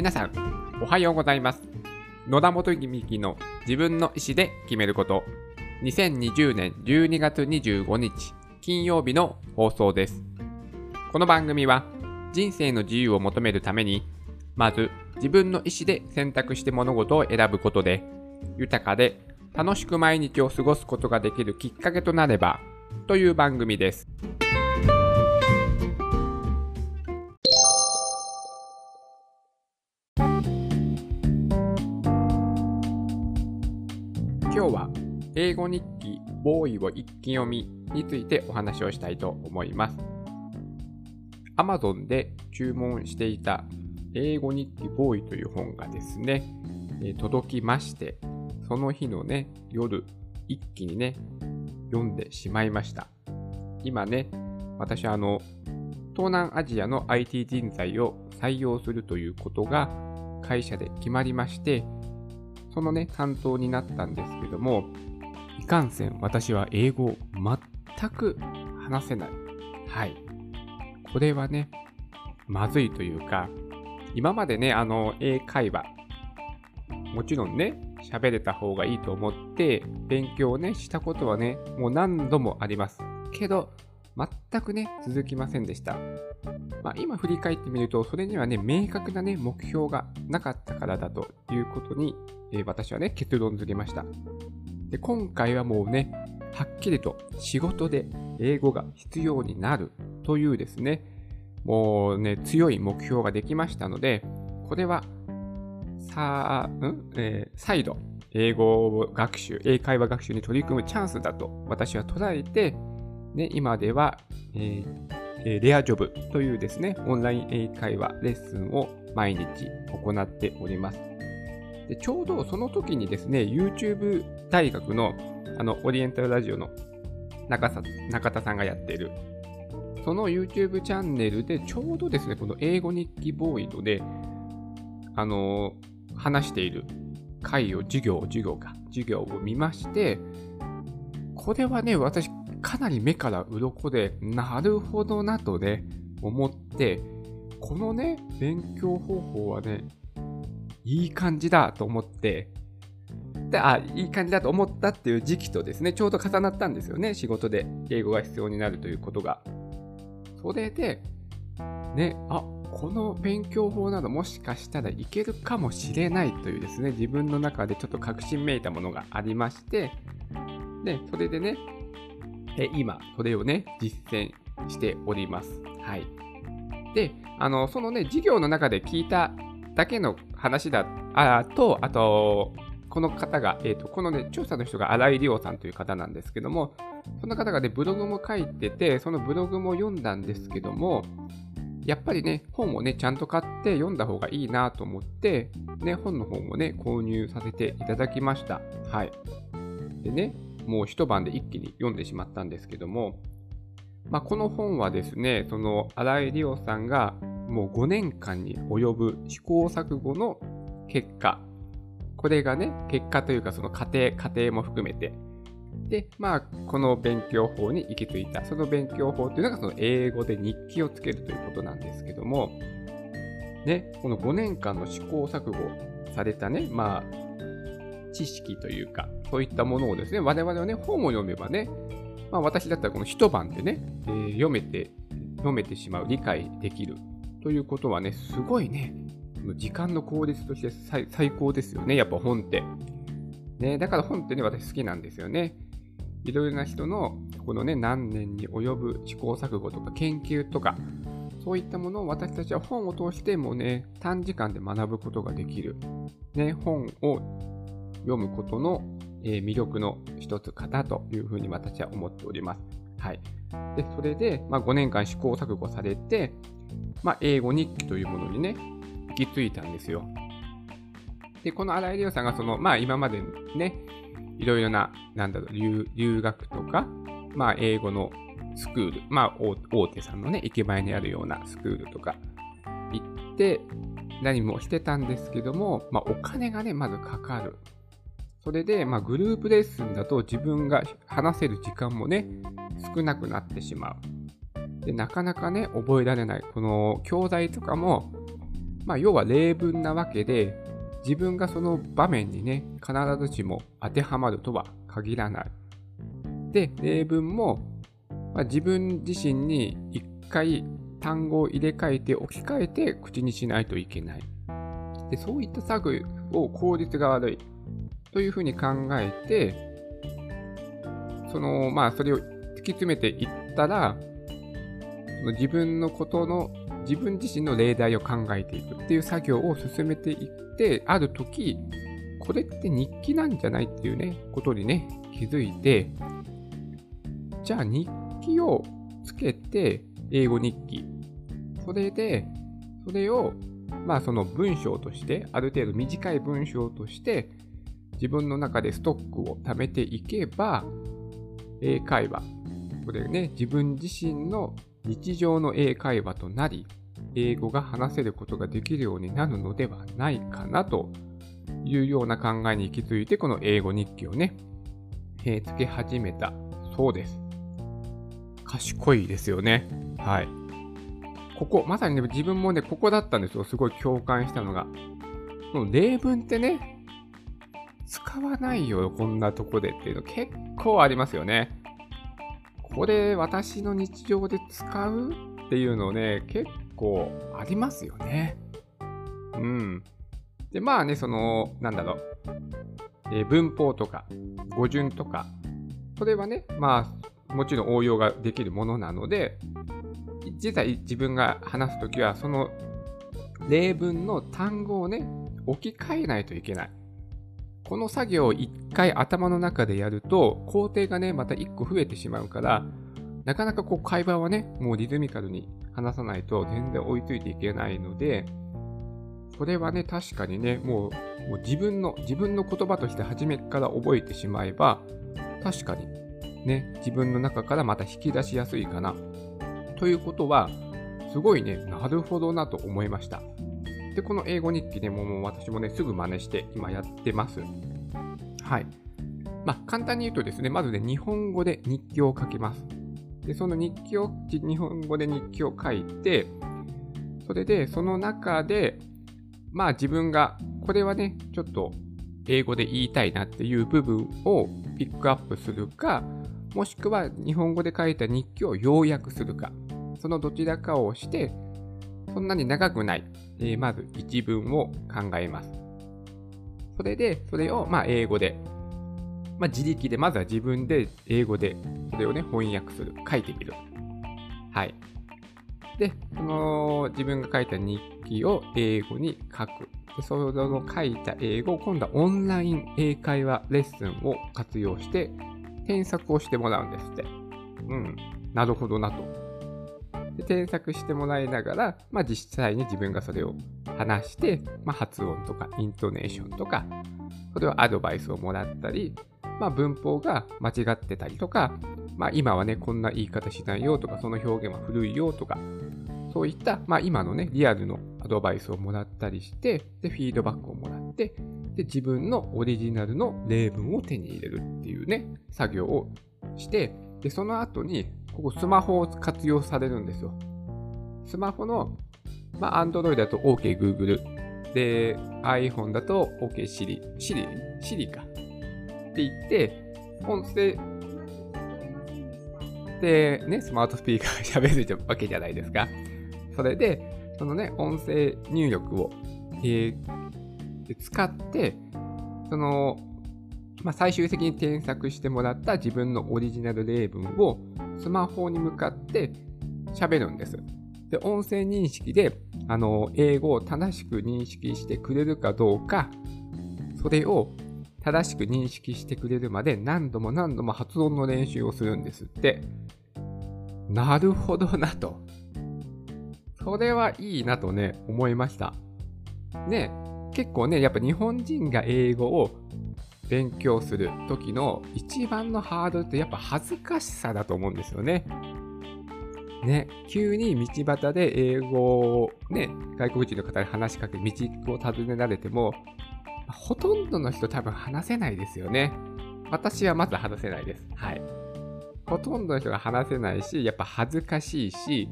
皆さん、おはようございます。野田元幹の自分の意思で決めること。2020年12月25日金曜日の放送です。この番組は人生の自由を求めるために、まず自分の意思で選択して物事を選ぶことで、豊かで楽しく毎日を過ごすことができるきっかけとなれば、という番組です。語日記ボーイを一気読みについてお話をしたいと思います。Amazon で注文していた英語日記ボーイという本がですね、え届きまして、その日のね、夜、一気にね、読んでしまいました。今ね、私あの、東南アジアの IT 人材を採用するということが会社で決まりまして、そのね、担当になったんですけども、いかんせん私は英語を全く話せない。はい。これはね、まずいというか、今までね、あの、英会話、もちろんね、喋れた方がいいと思って、勉強をね、したことはね、もう何度もあります。けど、全くね、続きませんでした。まあ、今振り返ってみると、それにはね、明確なね、目標がなかったからだということに、えー私はね、結論付けました。で、今回はもうね、はっきりと仕事で英語が必要になるというですね、もうね、強い目標ができましたので、これは、さあ、んえー再度、英語学習、英会話学習に取り組むチャンスだと私は捉えて、ね、今では、えーえーレアジョブというですね、オンライン英会話レッスンを毎日行っております。でちょうどその時にですね、YouTube 大学のあのオリエンタルラジオの中さ中田さんがやっている、その YouTube チャンネルでちょうどですね、この英語日記ボーイドで、あのー話している回を、授業、授業か、授業を見まして、これはね、私、かなり目から鱗で、なるほどなとね、思って、このね、勉強方法はね、いい感じだと思って、で、あ、いい感じだと思ったっていう時期とですね、ちょうど重なったんですよね、仕事で英語が必要になるということが。それで、ね、あ、この勉強法などもしかしたらいけるかもしれないというですね、自分の中でちょっと確信めいたものがありまして、で、それでね、え今、それをね、実践しております。はい。で、あの、そのね、授業の中で聞いただけの話だ、あと、あと、この方が、えっ、と、このね、調査の人が新井亮さんという方なんですけども、その方がね、ブログも書いてて、そのブログも読んだんですけども、やっぱりね、本をね、ちゃんと買って読んだ方がいいなと思って、ね、本の方もね、購入させていただきました。はい。でね、もう一晩で一気に読んでしまったんですけども、まあ、この本はですね、その新井理央さんがもう5年間に及ぶ試行錯誤の結果、これがね、結果というかその過程、過程も含めて、で、まあ、この勉強法に行き着いた。その勉強法というのが、その英語で日記をつけるということなんですけども、ね、この5年間の試行錯誤されたね、まあ、知識というか、そういったものをですね、我々はね、本を読めばね、まあ、私だったらこの一晩でね、えー読めて、読めてしまう、理解できるということはね、すごいね、時間の効率として最最高ですよね、やっぱ本って。ね、だから本ってね、私好きなんですよね。いろいろな人のこのね、何年に及ぶ試行錯誤とか研究とか、そういったものを私たちは本を通してもね、短時間で学ぶことができる。ね、本を読むことの、えー魅力の一つかなというふうに私は思っております。はい。で、それで、まあ、5年間試行錯誤されて、まあ、英語日記というものにね、行き着いたんですよ。で、この新井理央さんが、その、まあ、今までね、いろいろな、なんだろう、留学とか、まあ、英語のスクール、まあ、大大手さんのね、駅前にあるようなスクールとか行って、何もしてたんですけども、まあ、お金がね、まずかかる。それで、まあ、グループレッスンだと自分が話せる時間もね、少なくなってしまう。で、なかなかね、覚えられない。この教材とかも、まあ、要は例文なわけで、自分がその場面にね、必ずしも当てはまるとは限らない。で、例文も、まあ、自分自身に一回単語を入れ替えて置き換えて口にしないといけない。でそういった作業を効率が悪いというふうに考えて、その、まあ、それを突き詰めていったら、その自分のことの、自分自身の例題を考えていくっていう作業を進めていって、ある時、これって日記なんじゃないっていうね、ことにね、気づいて、じゃあ日記をつけて、英語日記。それで、それを、まあその文章として、ある程度短い文章として、自分の中でストックを貯めていけば、英会話、これね、自分自身の日常の英会話となり、英語が話せることができるようになるのではないかなというような考えに行き着いて、この英語日記をね、えー、つけ始めたそうです。賢いですよね。はい。ここ、まさにね、自分もね、ここだったんですよ。すごい共感したのが。この例文ってね、使わないよ、こんなとこでっていうの結構ありますよね。これ、私の日常で使うっていうのね、結構ありますよね。うん。で、まあね、その、なんだろう。えー、文法とか、語順とか、それはね、まあ、もちろん応用ができるものなので、実際自分が話すときは、その例文の単語をね、置き換えないといけない。この作業を一回頭の中でやると、工程がね、また一個増えてしまうから、なかなかこう会話はね、もうリズミカルに話さないと全然追いついていけないので、これはね、確かにね、もうもう自分の、自分の言葉として初めから覚えてしまえば、確かにね、自分の中からまた引き出しやすいかな。ということは、すごいね、なるほどなと思いました。で、この英語日記ね、もう私もね、すぐ真似して今やってます。はい。まあ、簡単に言うとですね、まずね、日本語で日記を書きます。で、その日記を、日本語で日記を書いて、それで、その中で、まあ自分が、これはね、ちょっと英語で言いたいなっていう部分をピックアップするか、もしくは日本語で書いた日記を要約するか、そのどちらかをして、そんなに長くない、えー、まず一文を考えます。それで、それをまあ英語で、まあ、自力で、まずは自分で英語でそれをね、翻訳する、書いてみる。はい。で、その自分が書いた日記を英語に書く。でその書いた英語を今度はオンライン英会話レッスンを活用して添削をしてもらうんですって。うん。なるほどなと。で添削してもらいながら、まあ、実際に自分がそれを話して、まあ、発音とかイントネーションとか、それをアドバイスをもらったり、まあ、文法が間違ってたりとか、まあ、今はね、こんな言い方しないよとか、その表現は古いよとか、そういった、まあ、今のね、リアルのアドバイスをもらったりして、で、フィードバックをもらって、で、自分のオリジナルの例文を手に入れるっていうね、作業をして、で、その後に、ここスマホを活用されるんですよ。スマホの、まあ、Android だと OK Google。で、iPhone だと OK Siri。Siri? Siri か。って言って、音声で、ね、スマートスピーカー 喋るわけじゃないですか。それで、そのね、音声入力を、えー、使って、その、まあ、最終的に添削してもらった自分のオリジナル例文をスマホに向かって喋るんです。で、音声認識で、あの、英語を正しく認識してくれるかどうか、それを正しく認識してくれるまで何度も何度も発音の練習をするんですって。なるほどなと。それはいいなとね、思いました。ね、結構ね、やっぱ日本人が英語を勉強する時の一番のハードルってやっぱ恥ずかしさだと思うんですよね。ね、急に道端で英語をね、外国人の方に話しかけ、道を尋ねられても、ほとんどの人多分話せないですよね。私はまず話せないです。はい。ほとんどの人が話せないし、やっぱ恥ずかしいし、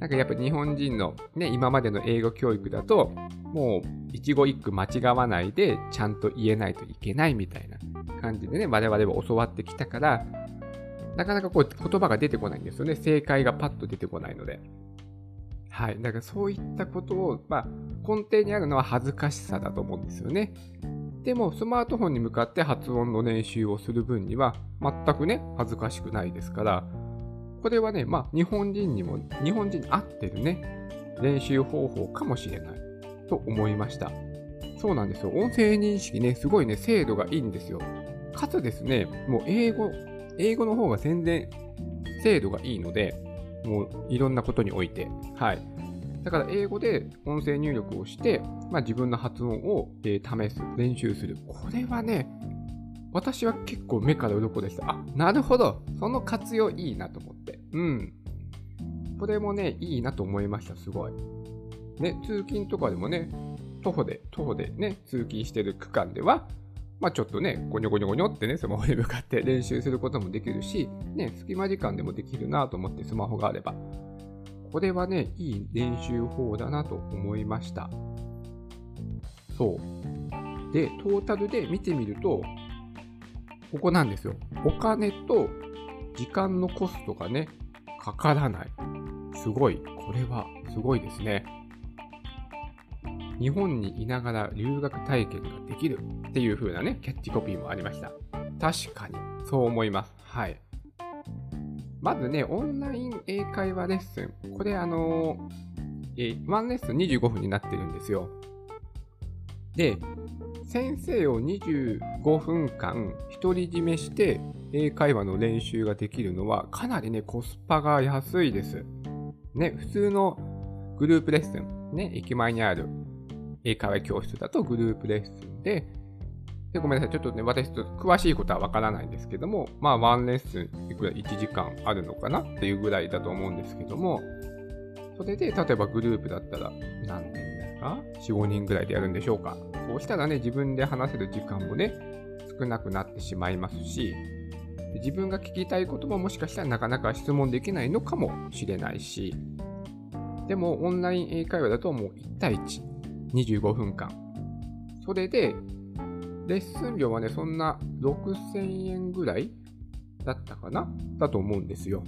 なんかやっぱ日本人のね、今までの英語教育だと、もう一語一句間違わないでちゃんと言えないといけないみたいな感じでね、我々は教わってきたから、なかなかこう言葉が出てこないんですよね。正解がパッと出てこないので。はい。だからそういったことを、まあ、根底にあるのは恥ずかしさだと思うんですよね。でも、スマートフォンに向かって発音の練習をする分には、全くね、恥ずかしくないですから、これはね、まあ、日本人にも、日本人に合ってるね、練習方法かもしれないと思いました。そうなんですよ。音声認識ね、すごいね、精度がいいんですよ。かつですね、もう英語、英語の方が全然精度がいいので、もういろんなことにおいて。はい。だから英語で音声入力をして、まあ、自分の発音を、えー、試す、練習する。これはね、私は結構目から鱗でした。あ、なるほど。その活用いいなと思って。うん。これもね、いいなと思いました、すごい。ね、通勤とかでもね、徒歩で、徒歩でね、通勤してる区間では、まあ、ちょっとね、ゴニョゴニョゴニョってね、スマホに向かって 練習することもできるし、ね、隙間時間でもできるなと思ってスマホがあれば。これはね、いい練習法だなと思いました。そう。で、トータルで見てみると、ここなんですよ。お金と時間のコストがね、かからない。すごい。これはすごいですね。日本にいながら留学体験ができるっていう風なね、キャッチコピーもありました。確かに、そう思います。はい。まずね、オンライン英会話レッスン。これあのー、えー、1レッスン25分になってるんですよ。で、先生を25分間独り占めして英会話の練習ができるのはかなりね、コスパが安いです。ね、普通のグループレッスン、ね、駅前にある英会話教室だとグループレッスンで、でごめんなさい、ちょっとね、私と詳しいことはわからないんですけども、まあ、ワンレッスンいくら1時間あるのかなっていうぐらいだと思うんですけども、それで、例えばグループだったら何人ですか ?4、5人ぐらいでやるんでしょうか？そうしたらね、自分で話せる時間もね、少なくなってしまいますし、自分が聞きたいことももしかしたらなかなか質問できないのかもしれないし、でもオンライン英会話だともう1対1、25分間。それで、レッスン料はね、そんな6000円ぐらいだったかな？だと思うんですよ。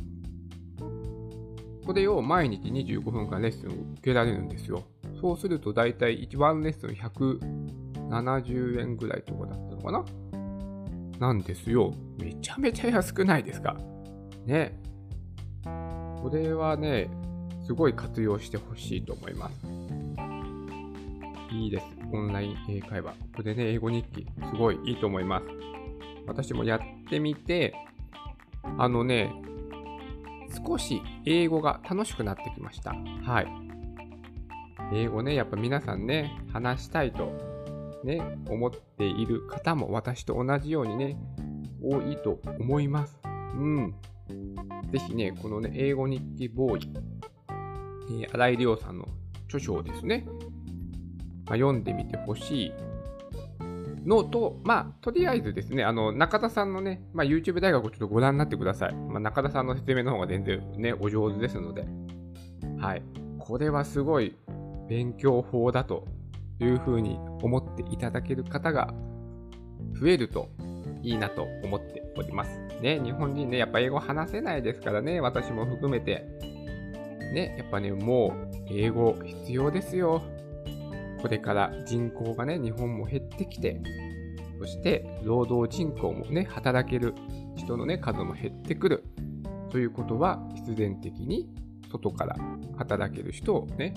それを毎日25分間レッスンを受けられるんですよ。そうすると大体1番レッスン170円ぐらいとかだったのかな？なんですよ。めちゃめちゃ安くないですか？ね。これはね、すごい活用してほしいと思います。いいです。オンライン英会話。これでね、英語日記、すごいいいと思います。私もやってみて、あのね、少し英語が楽しくなってきました。はい。英語ね、やっぱ皆さんね、話したいと、ね、思っている方も私と同じようにね、多いと思います。うん。ぜひね、このね、英語日記ボーイ、えー、新井亮さんの著書をですね、まあ、読んでみてほしいのと、まあ、とりあえずですね、あの、中田さんのね、まあ、YouTube 大学をちょっとご覧になってください。まあ、中田さんの説明の方が全然ね、お上手ですので。はい。これはすごい勉強法だというふうに思っていただける方が増えるといいなと思っております。ね、日本人ね、やっぱ英語話せないですからね、私も含めて。ね、やっぱね、もう英語必要ですよ。これから人口がね、日本も減ってきて、そして労働人口もね、働ける人のね、数も減ってくる。ということは、必然的に外から働ける人をね、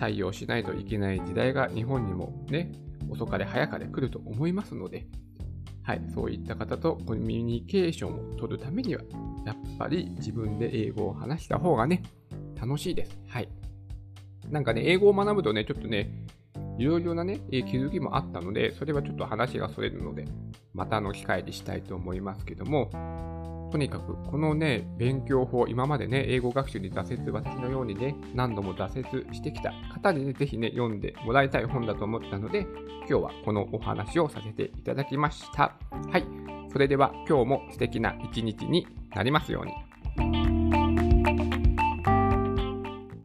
採用しないといけない時代が日本にもね、遅かれ早かれ来ると思いますので、はい、そういった方とコミュニケーションを取るためには、やっぱり自分で英語を話した方がね、楽しいです。はい。なんかね、英語を学ぶとね、ちょっとね、ろいろなね、気づきもあったので、それはちょっと話がそれるので、またの機会にしたいと思いますけども、とにかく、このね、勉強法、今までね、英語学習に挫折、私のようにね、何度も挫折してきた方にね、ぜひね、読んでもらいたい本だと思ったので、今日はこのお話をさせていただきました。はい。それでは、今日も素敵な一日になりますように。